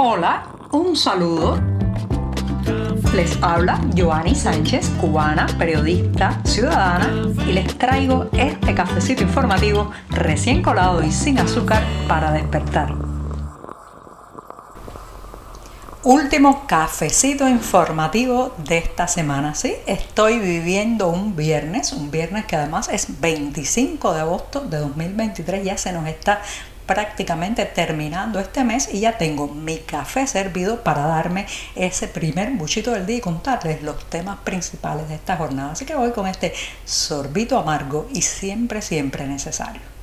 Hola, un saludo. Les habla Joanny Sánchez, cubana, periodista, ciudadana, y les traigo este cafecito informativo recién colado y sin azúcar para despertar. Último cafecito informativo de esta semana. Sí, estoy viviendo un viernes, un viernes que además es 25 de agosto de 2023, ya se nos está prácticamente terminando este mes y ya tengo mi café servido para darme ese primer buchito del día y contarles los temas principales de esta jornada. Así que voy con este sorbito amargo y siempre, siempre necesario.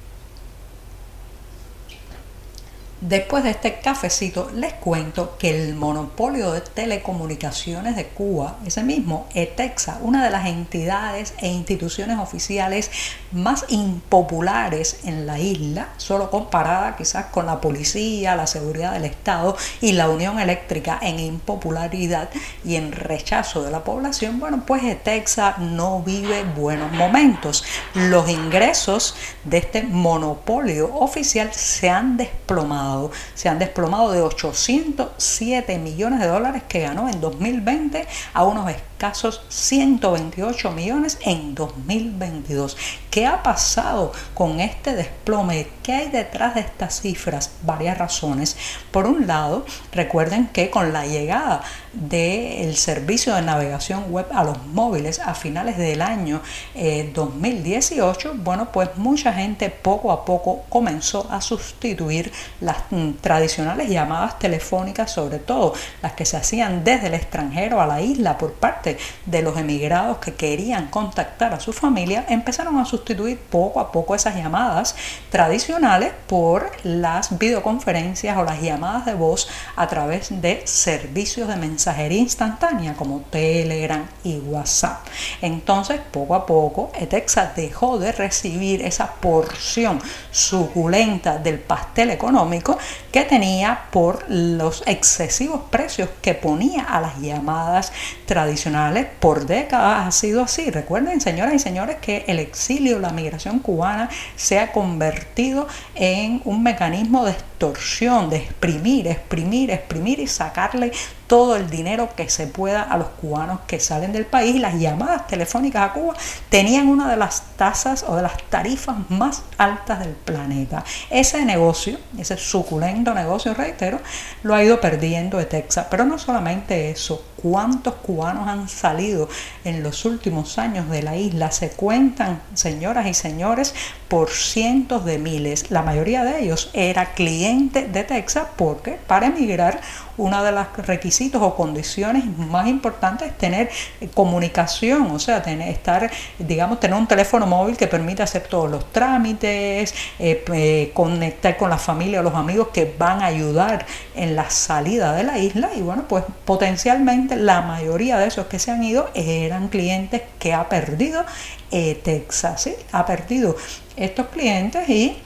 Después de este cafecito les cuento que el monopolio de telecomunicaciones de Cuba, ese mismo ETEXA, una de las entidades e instituciones oficiales más impopulares en la isla, solo comparada quizás con la policía, la seguridad del Estado y la Unión Eléctrica en impopularidad y en rechazo de la población, bueno, pues ETEXA no vive buenos momentos. Los ingresos de este monopolio oficial se han desplomado se han desplomado de 807 millones de dólares que ganó en 2020 a unos escasos 128 millones en 2022. ¿Qué ha pasado con este desplome? ¿Qué hay detrás de estas cifras? Varias razones. Por un lado, recuerden que con la llegada del servicio de navegación web a los móviles a finales del año 2018, eh, bueno, pues mucha gente poco a poco comenzó a sustituir las mm, tradicionales llamadas telefónicas, sobre todo las que se hacían desde el extranjero a la isla por parte de los emigrados que querían contactar a su familia, empezaron a sustituir poco a poco esas llamadas tradicionales por las videoconferencias o las llamadas de voz a través de servicios de mensajería instantánea como Telegram y WhatsApp. Entonces, poco a poco, Etexa dejó de recibir esa porción suculenta del pastel económico que tenía por los excesivos precios que ponía a las llamadas tradicionales. Por décadas ha sido así. Recuerden, señoras y señores, que el exilio, la migración cubana se ha convertido en un mecanismo de extorsión, de exprimir, exprimir, exprimir y sacarle todo el dinero que se pueda a los cubanos que salen del país. Las llamadas telefónicas a Cuba tenían una de las tasas o de las tarifas más altas del planeta. Ese negocio, ese suculento negocio, reitero, lo ha ido perdiendo de Texas. Pero no solamente eso, cuántos cubanos han salido en los últimos años de la isla. Se cuentan, señoras y señores, por cientos de miles. La mayoría de ellos era cliente de Texas porque para emigrar uno de los requisitos o condiciones más importantes es tener eh, comunicación, o sea, tener, estar, digamos, tener un teléfono móvil que permita hacer todos los trámites, eh, eh, conectar con la familia o los amigos que van a ayudar en la salida de la isla y bueno, pues potencialmente la mayoría de esos que se han ido eran clientes que ha perdido Texas, ¿sí? ha perdido estos clientes y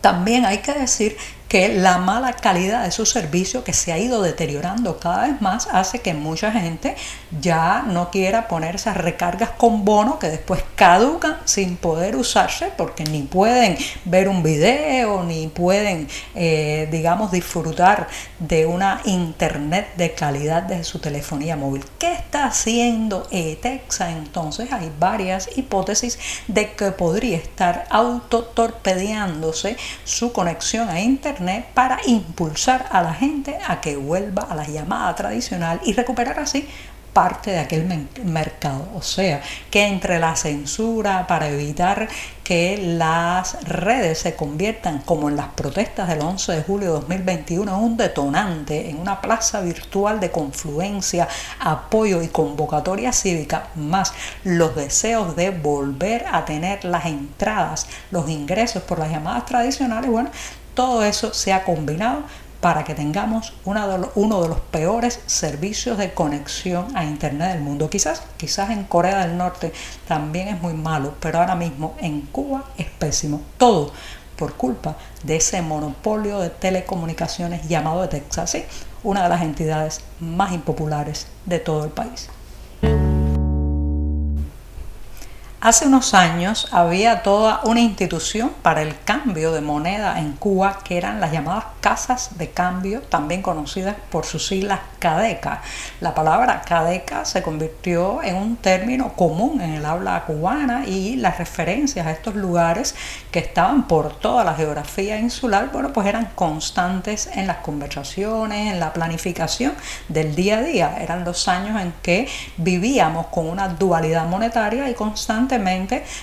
también hay que decir que la mala calidad de su servicio que se ha ido deteriorando cada vez más hace que mucha gente ya no quiera poner esas recargas con bono que después caducan sin poder usarse porque ni pueden ver un video ni pueden eh, digamos disfrutar de una internet de calidad desde su telefonía móvil. ¿Qué está haciendo ETEXA? Entonces hay varias hipótesis de que podría estar autotorpedeándose su conexión a internet para impulsar a la gente a que vuelva a la llamada tradicional y recuperar así parte de aquel mercado. O sea, que entre la censura para evitar que las redes se conviertan como en las protestas del 11 de julio de 2021 en un detonante, en una plaza virtual de confluencia, apoyo y convocatoria cívica, más los deseos de volver a tener las entradas, los ingresos por las llamadas tradicionales, bueno, todo eso se ha combinado para que tengamos uno de los peores servicios de conexión a Internet del mundo. Quizás, quizás en Corea del Norte también es muy malo, pero ahora mismo en Cuba es pésimo. Todo por culpa de ese monopolio de telecomunicaciones llamado de Texas, una de las entidades más impopulares de todo el país. Hace unos años había toda una institución para el cambio de moneda en Cuba que eran las llamadas casas de cambio, también conocidas por sus siglas CADECA. La palabra CADECA se convirtió en un término común en el habla cubana y las referencias a estos lugares que estaban por toda la geografía insular, bueno, pues eran constantes en las conversaciones, en la planificación del día a día. Eran los años en que vivíamos con una dualidad monetaria y constante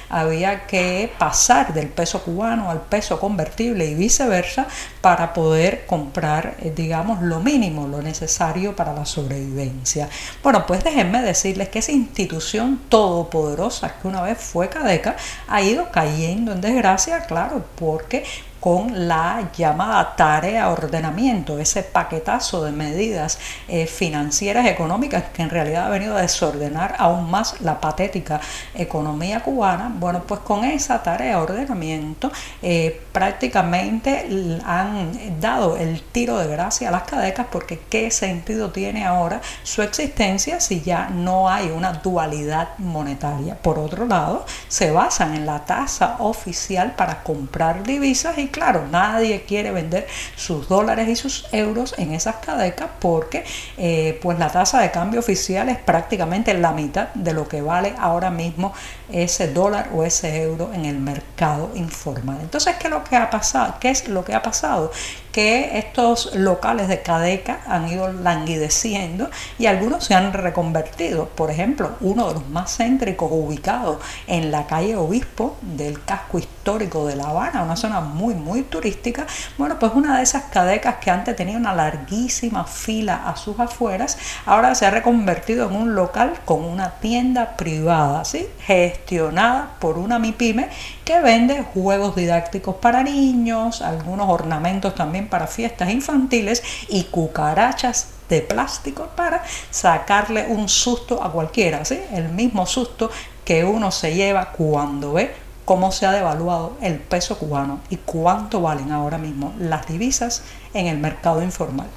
había que pasar del peso cubano al peso convertible y viceversa para poder comprar, eh, digamos, lo mínimo, lo necesario para la sobrevivencia. Bueno, pues déjenme decirles que esa institución todopoderosa que una vez fue Cadeca ha ido cayendo en desgracia, claro, porque con la llamada tarea ordenamiento, ese paquetazo de medidas eh, financieras económicas que en realidad ha venido a desordenar aún más la patética economía cubana. Bueno, pues con esa tarea ordenamiento eh, prácticamente han dado el tiro de gracia a las cadecas porque qué sentido tiene ahora su existencia si ya no hay una dualidad monetaria. Por otro lado, se basan en la tasa oficial para comprar divisas y claro, nadie quiere vender sus dólares y sus euros en esas cadecas porque eh, pues la tasa de cambio oficial es prácticamente la mitad de lo que vale ahora mismo ese dólar o ese euro en el mercado informal. Entonces, ¿qué es lo que ha pasado? ¿Qué es lo que ha pasado? Que estos locales de cadeca han ido languideciendo y algunos se han reconvertido. Por ejemplo, uno de los más céntricos ubicados en la calle Obispo del casco histórico de La Habana, una zona muy, muy turística. Bueno, pues una de esas cadecas que antes tenía una larguísima fila a sus afueras, ahora se ha reconvertido en un local con una tienda privada, ¿sí? gestionada por una MIPYME que vende juegos didácticos para niños, algunos ornamentos también para fiestas infantiles y cucarachas de plástico para sacarle un susto a cualquiera, el mismo susto que uno se lleva cuando ve cómo se ha devaluado el peso cubano y cuánto valen ahora mismo las divisas en el mercado informal.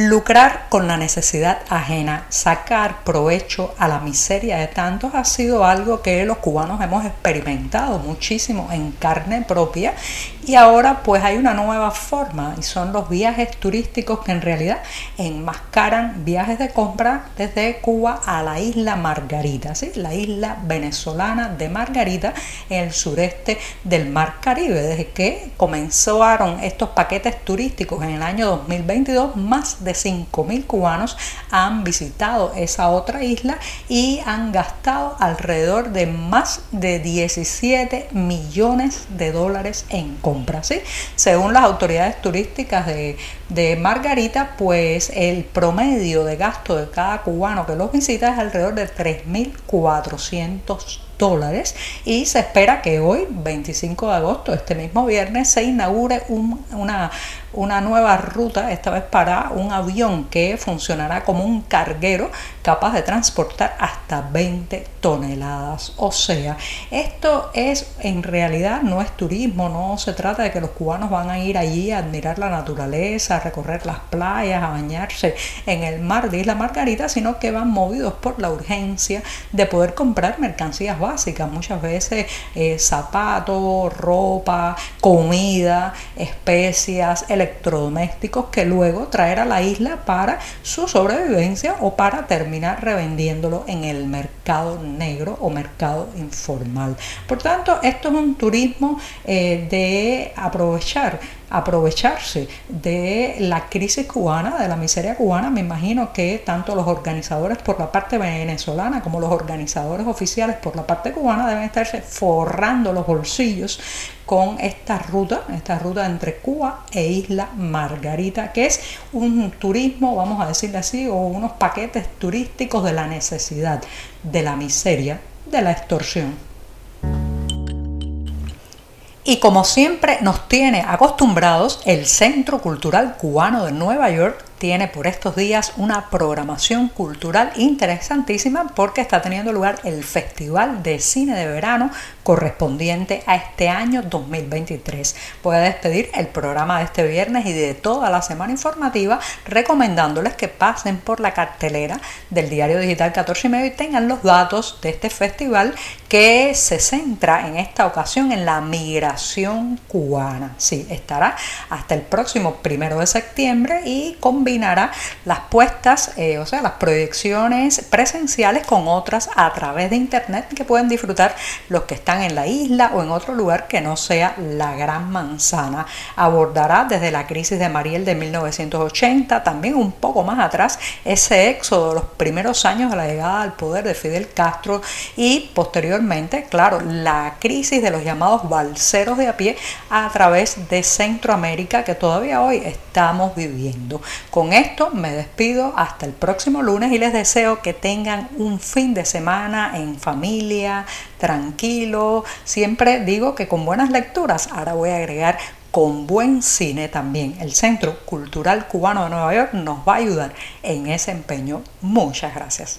Lucrar con la necesidad ajena, sacar provecho a la miseria de tantos ha sido algo que los cubanos hemos experimentado muchísimo en carne propia y ahora pues hay una nueva forma y son los viajes turísticos que en realidad enmascaran viajes de compra desde Cuba a la isla Margarita, ¿sí? la isla venezolana de Margarita en el sureste del Mar Caribe. Desde que comenzaron estos paquetes turísticos en el año 2022, más de 5.000 cubanos han visitado esa otra isla y han gastado alrededor de más de 17 millones de dólares en compras. Según las autoridades turísticas de, de Margarita, pues el promedio de gasto de cada cubano que los visita es alrededor de 3.400 dólares y se espera que hoy, 25 de agosto, este mismo viernes, se inaugure una, una nueva ruta, esta vez para un avión que funcionará como un carguero capaz de transportar hasta 20 toneladas. O sea, esto es en realidad no es turismo, no se trata de que los cubanos van a ir allí a admirar la naturaleza, a recorrer las playas, a bañarse en el mar de Isla Margarita, sino que van movidos por la urgencia de poder comprar mercancías básicas, muchas veces eh, zapatos, ropa, comida, especias, electrodomésticos que luego traer a la isla para su sobrevivencia o para terminar revendiéndolo en el mercado negro o mercado informal. Por tanto, esto es un turismo eh, de aprovechar aprovecharse de la crisis cubana, de la miseria cubana. Me imagino que tanto los organizadores por la parte venezolana como los organizadores oficiales por la parte cubana deben estarse forrando los bolsillos con esta ruta, esta ruta entre Cuba e Isla Margarita, que es un turismo, vamos a decirle así, o unos paquetes turísticos de la necesidad, de la miseria, de la extorsión. Y como siempre nos tiene acostumbrados, el Centro Cultural Cubano de Nueva York tiene por estos días una programación cultural interesantísima porque está teniendo lugar el Festival de Cine de Verano correspondiente a este año 2023. Voy a despedir el programa de este viernes y de toda la semana informativa recomendándoles que pasen por la cartelera del diario digital 14 y medio y tengan los datos de este festival que se centra en esta ocasión en la migración cubana. Sí, estará hasta el próximo primero de septiembre y combinará las puestas, eh, o sea, las proyecciones presenciales con otras a través de internet que pueden disfrutar los que están en la isla o en otro lugar que no sea la Gran Manzana. Abordará desde la crisis de Mariel de 1980, también un poco más atrás, ese éxodo los primeros años de la llegada al poder de Fidel Castro y posteriormente, claro, la crisis de los llamados balseros de a pie a través de Centroamérica que todavía hoy estamos viviendo. Con esto me despido hasta el próximo lunes y les deseo que tengan un fin de semana en familia, tranquilo. Siempre digo que con buenas lecturas, ahora voy a agregar con buen cine también. El Centro Cultural Cubano de Nueva York nos va a ayudar en ese empeño. Muchas gracias.